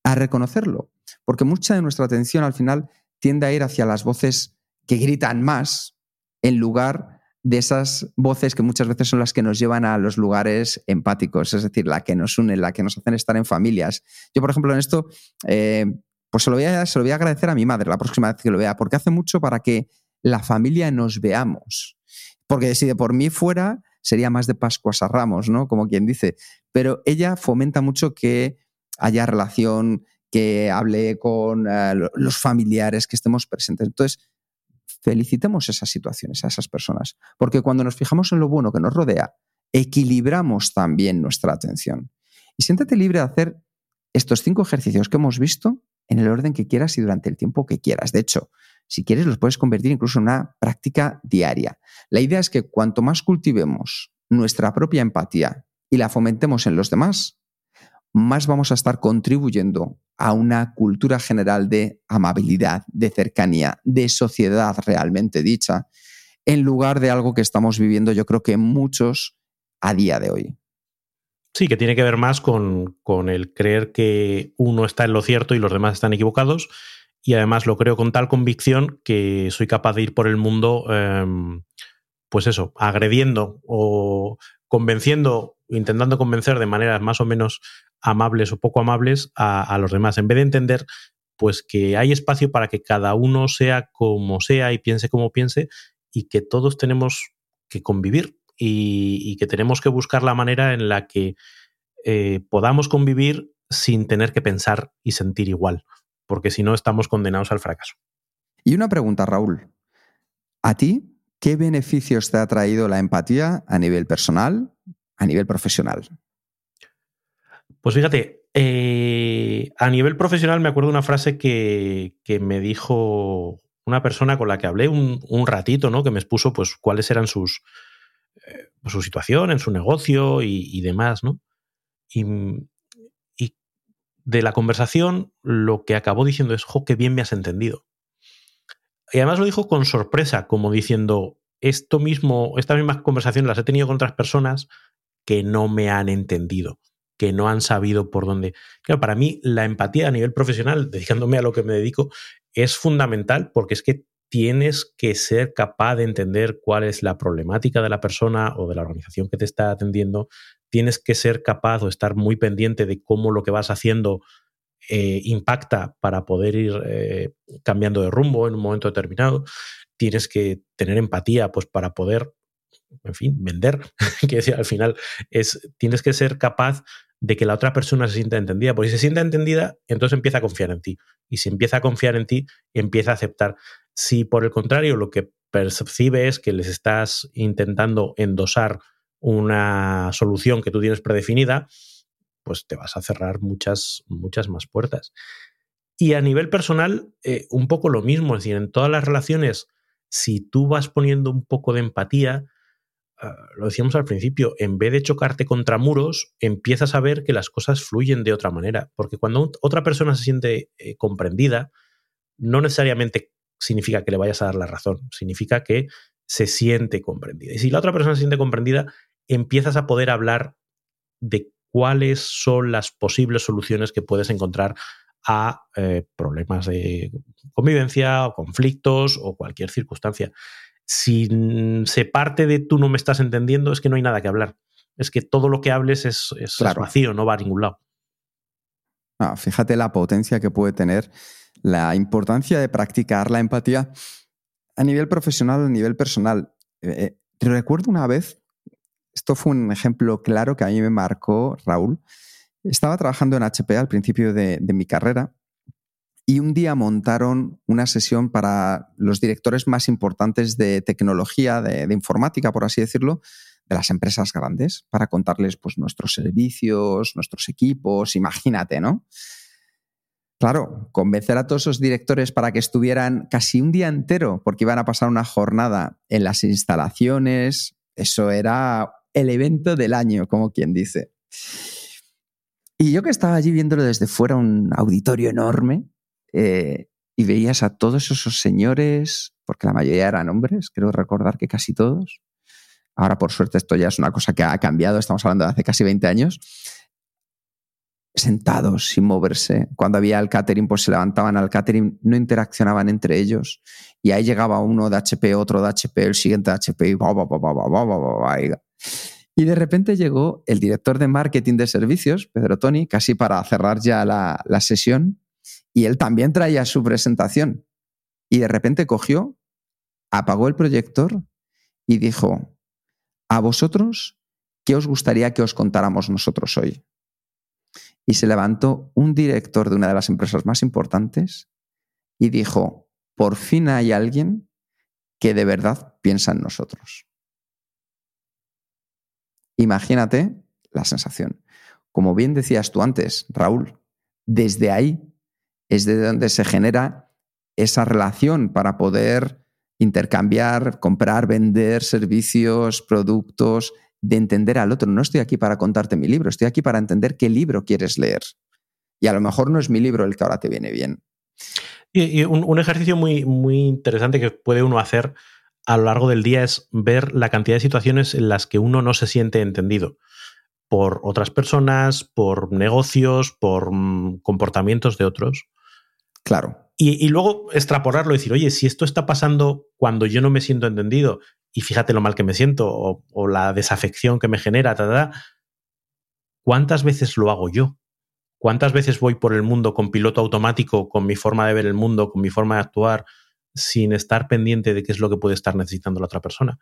a reconocerlo, porque mucha de nuestra atención al final tiende a ir hacia las voces que gritan más en lugar de esas voces que muchas veces son las que nos llevan a los lugares empáticos, es decir, la que nos unen, la que nos hacen estar en familias. Yo, por ejemplo, en esto, eh, pues se lo, voy a, se lo voy a agradecer a mi madre la próxima vez que lo vea, porque hace mucho para que la familia nos veamos. Porque si de por mí fuera, sería más de Pascuas a Ramos, ¿no? Como quien dice. Pero ella fomenta mucho que haya relación, que hable con eh, los familiares, que estemos presentes. Entonces, felicitemos esas situaciones, a esas personas, porque cuando nos fijamos en lo bueno que nos rodea, equilibramos también nuestra atención. Y siéntate libre de hacer estos cinco ejercicios que hemos visto en el orden que quieras y durante el tiempo que quieras. De hecho, si quieres, los puedes convertir incluso en una práctica diaria. La idea es que cuanto más cultivemos nuestra propia empatía y la fomentemos en los demás, más vamos a estar contribuyendo a una cultura general de amabilidad, de cercanía, de sociedad realmente dicha, en lugar de algo que estamos viviendo yo creo que muchos a día de hoy. Sí, que tiene que ver más con, el creer que uno está en lo cierto y los demás están equivocados. Y además lo creo con tal convicción que soy capaz de ir por el mundo, em, pues eso, agrediendo o convenciendo, intentando convencer de maneras más o menos amables o poco amables a, los demás, en vez de entender pues que hay espacio para que cada uno sea como sea y piense como piense y que todos tenemos que convivir y, que tenemos que buscar la manera en la que eh, podamos convivir sin tener que pensar y sentir igual, porque si no estamos condenados al fracaso. Y una pregunta, Raúl. ¿A ti qué beneficios te ha traído la empatía a nivel personal, a nivel profesional? Pues fíjate, eh, a nivel profesional me acuerdo una frase que, me dijo una persona con la que hablé un, ratito, ¿no? Que me expuso, pues, cuáles eran sus, eh, su situación en su negocio y, demás, ¿no? Y, y, de la conversación lo que acabó diciendo es, jo, qué bien me has entendido. Y además lo dijo con sorpresa, como diciendo, esto mismo, estas mismas conversaciones las he tenido con otras personas que no me han entendido, que no han sabido por dónde. Para mí la empatía a nivel profesional, dedicándome a lo que me dedico, es fundamental porque es que tienes que ser capaz de entender cuál es la problemática de la persona o de la organización que te está atendiendo. Tienes que ser capaz o estar muy pendiente de cómo lo que vas haciendo eh, impacta para poder ir eh, cambiando de rumbo en un momento determinado. Tienes que tener empatía pues, para poder en fin, vender, que al final es, tienes que ser capaz de que la otra persona se sienta entendida, porque si se sienta entendida, entonces empieza a confiar en ti. Y si empieza a confiar en ti, empieza a aceptar. Si por el contrario lo que percibe es que les estás intentando endosar una solución que tú tienes predefinida, pues te vas a cerrar muchas, muchas más puertas. Y a nivel personal, eh, un poco lo mismo, es decir, en todas las relaciones, si tú vas poniendo un poco de empatía, lo decíamos al principio, en vez de chocarte contra muros, empiezas a ver que las cosas fluyen de otra manera. Porque cuando otra persona se siente eh, comprendida, no necesariamente significa que le vayas a dar la razón, significa que se siente comprendida. Y si la otra persona se siente comprendida, empiezas a poder hablar de cuáles son las posibles soluciones que puedes encontrar a eh, problemas de convivencia o conflictos o cualquier circunstancia si se parte de tú no me estás entendiendo, es que no hay nada que hablar. Es que todo lo que hables es, vacío, no va a ningún lado. fíjate la potencia que puede tener la importancia de practicar la empatía a nivel profesional, a nivel personal. Eh, te recuerdo una vez, esto fue un ejemplo claro que a mí me marcó Raúl. Estaba trabajando en HP al principio de mi carrera y un día montaron una sesión para los directores más importantes de tecnología, de, informática, por así decirlo, de las empresas grandes, para contarles pues, nuestros servicios, nuestros equipos, imagínate, ¿no? Claro, convencer a todos esos directores para que estuvieran casi un día entero, porque iban a pasar una jornada en las instalaciones, eso era el evento del año, como quien dice. Y yo que estaba allí viéndolo desde fuera, un auditorio enorme, eh, y veías a todos esos señores, porque la mayoría eran hombres, creo recordar que casi todos. Ahora, por suerte, esto ya es una cosa que ha cambiado, estamos hablando de hace casi 20 años. Sentados, sin moverse. Cuando había el catering, pues se levantaban al catering, no interaccionaban entre ellos. Y ahí llegaba uno de HP, otro de HP, el siguiente de HP, y, y de repente llegó el director de marketing de servicios, Pedro Toni, casi para cerrar ya la, la sesión, y él también traía su presentación. Y de repente cogió, apagó el proyector y dijo, a vosotros, ¿qué os gustaría que os contáramos nosotros hoy? Y se levantó un director de una de las empresas más importantes y dijo, por fin hay alguien que de verdad piensa en nosotros. Imagínate la sensación. Como bien decías tú antes, Raúl, desde ahí es de donde se genera esa relación para poder intercambiar, comprar, vender servicios, productos, de entender al otro. No estoy aquí para contarte mi libro, estoy aquí para entender qué libro quieres leer. Y a lo mejor no es mi libro el que ahora te viene bien. Y, un, ejercicio muy, muy interesante que puede uno hacer a lo largo del día es ver la cantidad de situaciones en las que uno no se siente entendido por otras personas, por negocios, por mm, comportamientos de otros. Claro. Y, luego extrapolarlo y decir, oye, si esto está pasando cuando yo no me siento entendido, y fíjate lo mal que me siento, o, la desafección que me genera, ¿cuántas veces lo hago yo? ¿Cuántas veces voy por el mundo con piloto automático, con mi forma de ver el mundo, con mi forma de actuar, sin estar pendiente de qué es lo que puede estar necesitando la otra persona?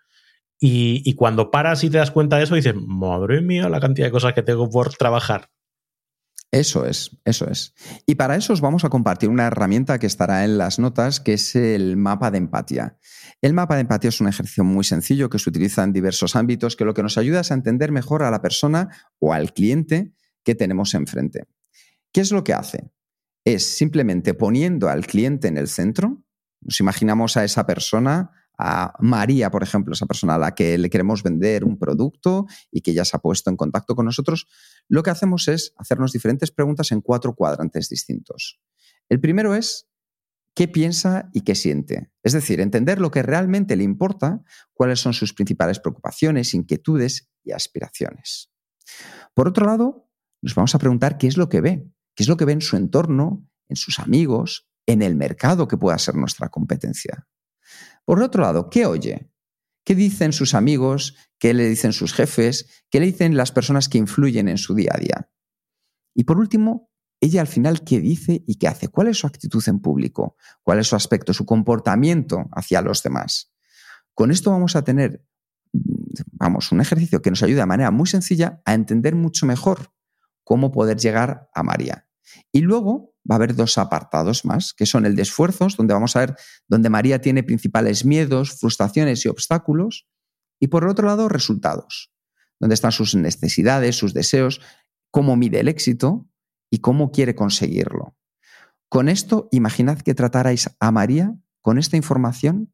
Y, cuando paras y te das cuenta de eso, dices, madre mía, la cantidad de cosas que tengo por trabajar. Eso es, eso es. Y para eso os vamos a compartir una herramienta que estará en las notas, que es el mapa de empatía. El mapa de empatía es un ejercicio muy sencillo que se utiliza en diversos ámbitos, que lo que nos ayuda es a entender mejor a la persona o al cliente que tenemos enfrente. ¿Qué es lo que hace? Es simplemente poniendo al cliente en el centro, Nos imaginamos a esa persona, a María, por ejemplo, esa persona a la que le queremos vender un producto y que ya se ha puesto en contacto con nosotros. Lo que hacemos es hacernos diferentes preguntas en cuatro cuadrantes distintos. El primero es qué piensa y qué siente. Es decir, entender lo que realmente le importa, cuáles son sus principales preocupaciones, inquietudes y aspiraciones. Por otro lado, nos vamos a preguntar qué es lo que ve, qué es lo que ve en su entorno, en sus amigos, en el mercado que pueda ser nuestra competencia. Por otro lado, ¿qué oye? ¿Qué dicen sus amigos? ¿Qué le dicen sus jefes? ¿Qué le dicen las personas que influyen en su día a día? Y por último, ella al final qué dice y qué hace, cuál es su actitud en público, cuál es su aspecto, su comportamiento hacia los demás. Con esto vamos a tener, vamos, un ejercicio que nos ayuda de manera muy sencilla a entender mucho mejor cómo poder llegar a María. Y luego va a haber dos apartados más, que son el de esfuerzos, donde vamos a ver donde María tiene principales miedos, frustraciones y obstáculos, y por otro lado, resultados, donde están sus necesidades, sus deseos, cómo mide el éxito y cómo quiere conseguirlo. Con esto, imaginad que tratarais a María con esta información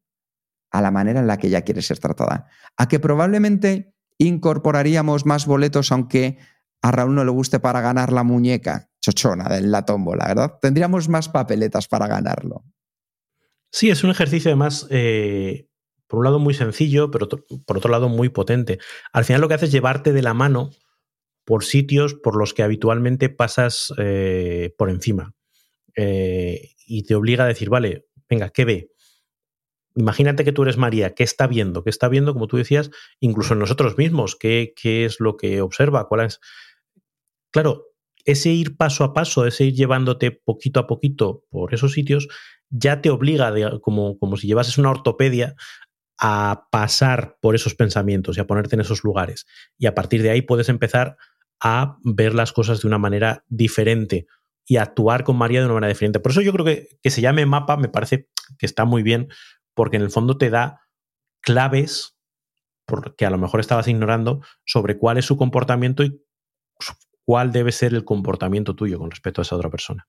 a la manera en la que ella quiere ser tratada. A que probablemente incorporaríamos más boletos aunque a Raúl no le guste para ganar la muñeca chochona de la tómbola, ¿verdad? Tendríamos más papeletas para ganarlo. Sí, es un ejercicio además, eh, por un lado muy sencillo, pero por otro lado muy potente. Al final lo que hace es llevarte de la mano por sitios por los que habitualmente pasas eh, por encima. Eh, y te obliga a decir, vale, venga, ¿qué ve? Imagínate que tú eres María, ¿qué está viendo? ¿Qué está viendo, como tú decías, incluso en nosotros mismos? ¿Qué, qué es lo que observa? ¿Cuál es? Claro, ese ir paso a paso, ese ir llevándote poquito a poquito por esos sitios, ya te obliga, como, como si llevases una ortopedia, a pasar por esos pensamientos y a ponerte en esos lugares. Y a partir de ahí puedes empezar a ver las cosas de una manera diferente y actuar con María de una manera diferente. Por eso yo creo que que se llame mapa me parece que está muy bien, porque en el fondo te da claves porque a lo mejor estabas ignorando sobre cuál es su comportamiento y cuál debe ser el comportamiento tuyo con respecto a esa otra persona.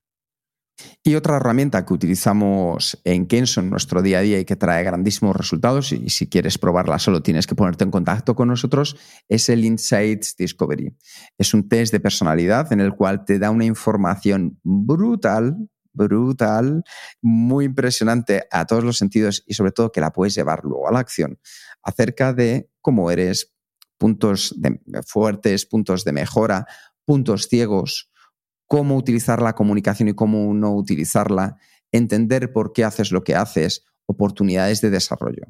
Y otra herramienta que utilizamos en Kenso en nuestro día a día y que trae grandísimos resultados, y si quieres probarla solo tienes que ponerte en contacto con nosotros, es el Insights Discovery. Es un test de personalidad en el cual te da una información brutal, brutal, muy impresionante a todos los sentidos y sobre todo que la puedes llevar luego a la acción acerca de cómo eres, puntos fuertes, puntos de mejora, puntos ciegos, cómo utilizar la comunicación y cómo no utilizarla, entender por qué haces lo que haces, oportunidades de desarrollo.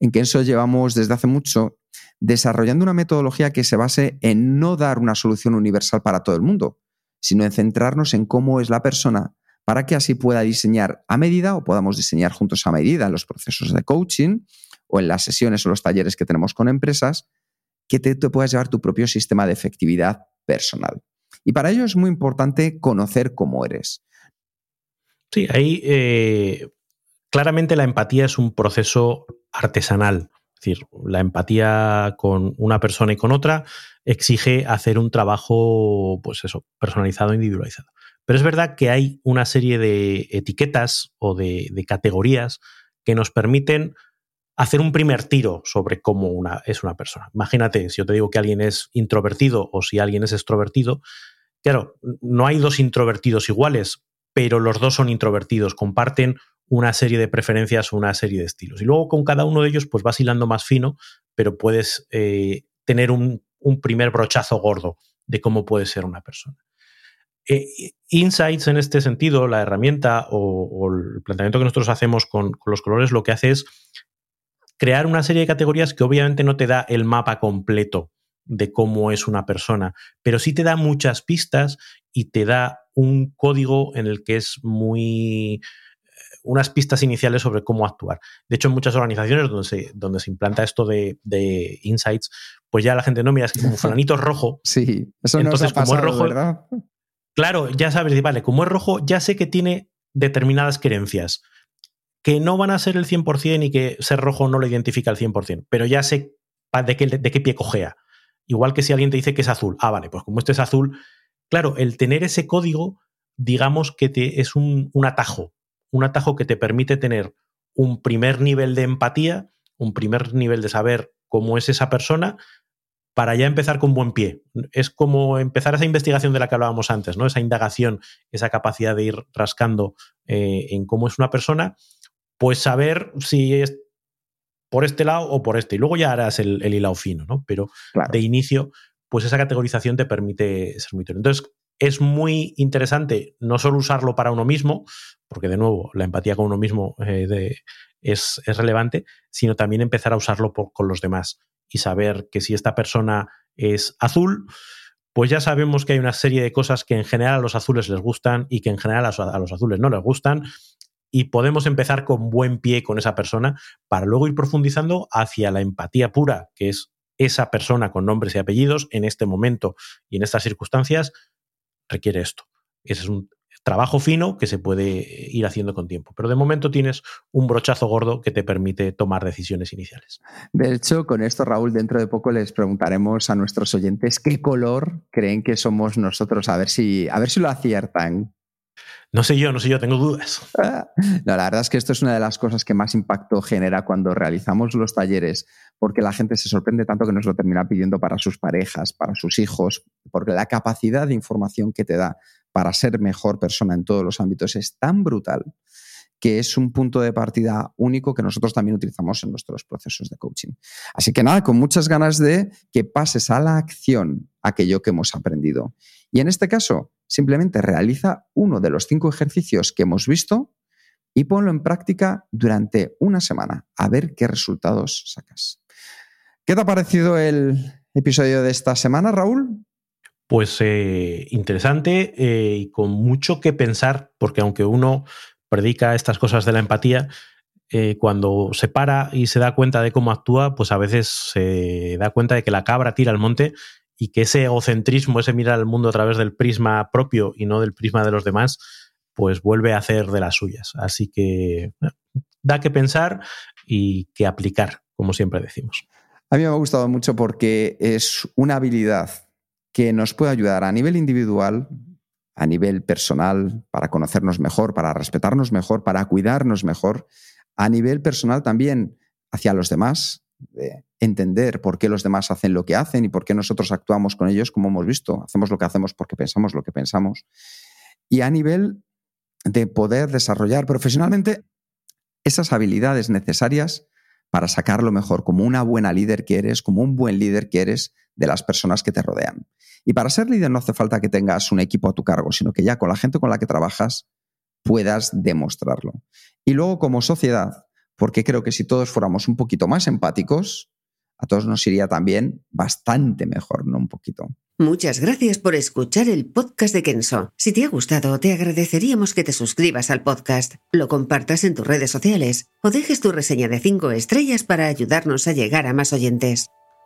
En Kenso llevamos desde hace mucho desarrollando una metodología que se base en no dar una solución universal para todo el mundo, sino en centrarnos en cómo es la persona para que así pueda diseñar a medida o podamos diseñar juntos a medida en los procesos de coaching o en las sesiones o los talleres que tenemos con empresas, que te, puedas llevar tu propio sistema de efectividad personal. Y para ello es muy importante conocer cómo eres. Sí, ahí eh, claramente la empatía es un proceso artesanal. Decir, la empatía con una persona y con otra exige hacer un trabajo, pues eso, personalizado, individualizado. Pero es verdad que hay una serie de etiquetas o de, de categorías que nos permiten hacer un primer tiro sobre cómo una, es una persona. Imagínate, si yo te digo que alguien es introvertido o si alguien es extrovertido, claro, no hay dos introvertidos iguales, pero los dos son introvertidos, comparten una serie de preferencias o una serie de estilos. Y luego con cada uno de ellos pues vas hilando más fino, pero puedes eh, tener un, primer brochazo gordo de cómo puede ser una persona. Eh, insights en este sentido, la herramienta o, el planteamiento que nosotros hacemos con, con, los colores, lo que hace es crear una serie de categorías que obviamente no te da el mapa completo de cómo es una persona, pero sí te da muchas pistas y te da un código en el que es muy unas pistas iniciales sobre cómo actuar. De hecho, en muchas organizaciones donde se, donde se implanta esto de, insights, pues ya la gente no mira, es que como fulanito es rojo. Sí, eso entonces, como es rojo, ¿verdad? Claro, ya sabes, vale, como es rojo, ya sé que tiene determinadas creencias que no van a ser el 100% y que ser rojo no lo identifica al 100%, pero ya sé de qué, de qué pie cojea. Igual que si alguien te dice que es azul. Ah, vale, pues como este es azul, claro, el tener ese código, digamos que te, es un, atajo, un atajo que te permite tener un primer nivel de empatía, un primer nivel de saber cómo es esa persona, para ya empezar con buen pie. Es como empezar esa investigación de la que hablábamos antes, ¿no? Esa indagación, esa capacidad de ir rascando eh, en cómo es una persona, pues saber si es por este lado o por este. Y luego ya harás el, el hilado fino, ¿no? Pero de inicio, pues esa categorización te permite ser muy Entonces, es muy interesante no solo usarlo para uno mismo, porque de nuevo la empatía con uno mismo eh, es, relevante, sino también empezar a usarlo con los demás y saber que si esta persona es azul, pues ya sabemos que hay una serie de cosas que en general a los azules les gustan y que en general a los azules no les gustan. Y podemos empezar con buen pie con esa persona para luego ir profundizando hacia la empatía pura, que es esa persona con nombres y apellidos en este momento y en estas circunstancias requiere esto. Ese es un trabajo fino que se puede ir haciendo con tiempo. Pero de momento tienes un brochazo gordo que te permite tomar decisiones iniciales. De hecho, con esto, Raúl, dentro de poco les preguntaremos a nuestros oyentes qué color creen que somos nosotros, a ver si, a ver si lo aciertan. No sé yo, no sé yo, tengo dudas. No, la verdad es que esto es una de las cosas que más impacto genera cuando realizamos los talleres, porque la gente se sorprende tanto que nos lo termina pidiendo para sus parejas, para sus hijos, porque la capacidad de información que te da para ser mejor persona en todos los ámbitos es tan brutal que es un punto de partida único que nosotros también utilizamos en nuestros procesos de coaching. Así que nada, con muchas ganas de que pases a la acción aquello que hemos aprendido. Y en este caso, simplemente realiza uno de los cinco ejercicios que hemos visto y ponlo en práctica durante una semana, a ver qué resultados sacas. ¿Qué te ha parecido el episodio de esta semana, Raúl? Pues eh, interesante eh, y con mucho que pensar, porque aunque uno predica estas cosas de la empatía, eh, cuando se para y se da cuenta de cómo actúa, pues a veces se da cuenta de que la cabra tira al monte y que ese egocentrismo, ese mirar al mundo a través del prisma propio y no del prisma de los demás, pues vuelve a hacer de las suyas. Así que da que pensar y que aplicar, como siempre decimos. A mí me ha gustado mucho porque es una habilidad que nos puede ayudar a nivel individual a nivel personal, para conocernos mejor, para respetarnos mejor, para cuidarnos mejor, a nivel personal también hacia los demás, de entender por qué los demás hacen lo que hacen y por qué nosotros actuamos con ellos como hemos visto. Hacemos lo que hacemos porque pensamos lo que pensamos. Y a nivel de poder desarrollar profesionalmente esas habilidades necesarias para sacar lo mejor, como una buena líder que eres, como un buen líder que eres de las personas que te rodean. Y para ser líder no hace falta que tengas un equipo a tu cargo, sino que ya con la gente con la que trabajas puedas demostrarlo. Y luego como sociedad, porque creo que si todos fuéramos un poquito más empáticos, a todos nos iría también bastante mejor, no un poquito. Muchas gracias por escuchar el podcast de Kenso. Si te ha gustado, te agradeceríamos que te suscribas al podcast, lo compartas en tus redes sociales o dejes tu reseña de 5 estrellas para ayudarnos a llegar a más oyentes.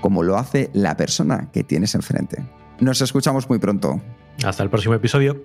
como lo hace la persona que tienes enfrente. Nos escuchamos muy pronto. Hasta el próximo episodio.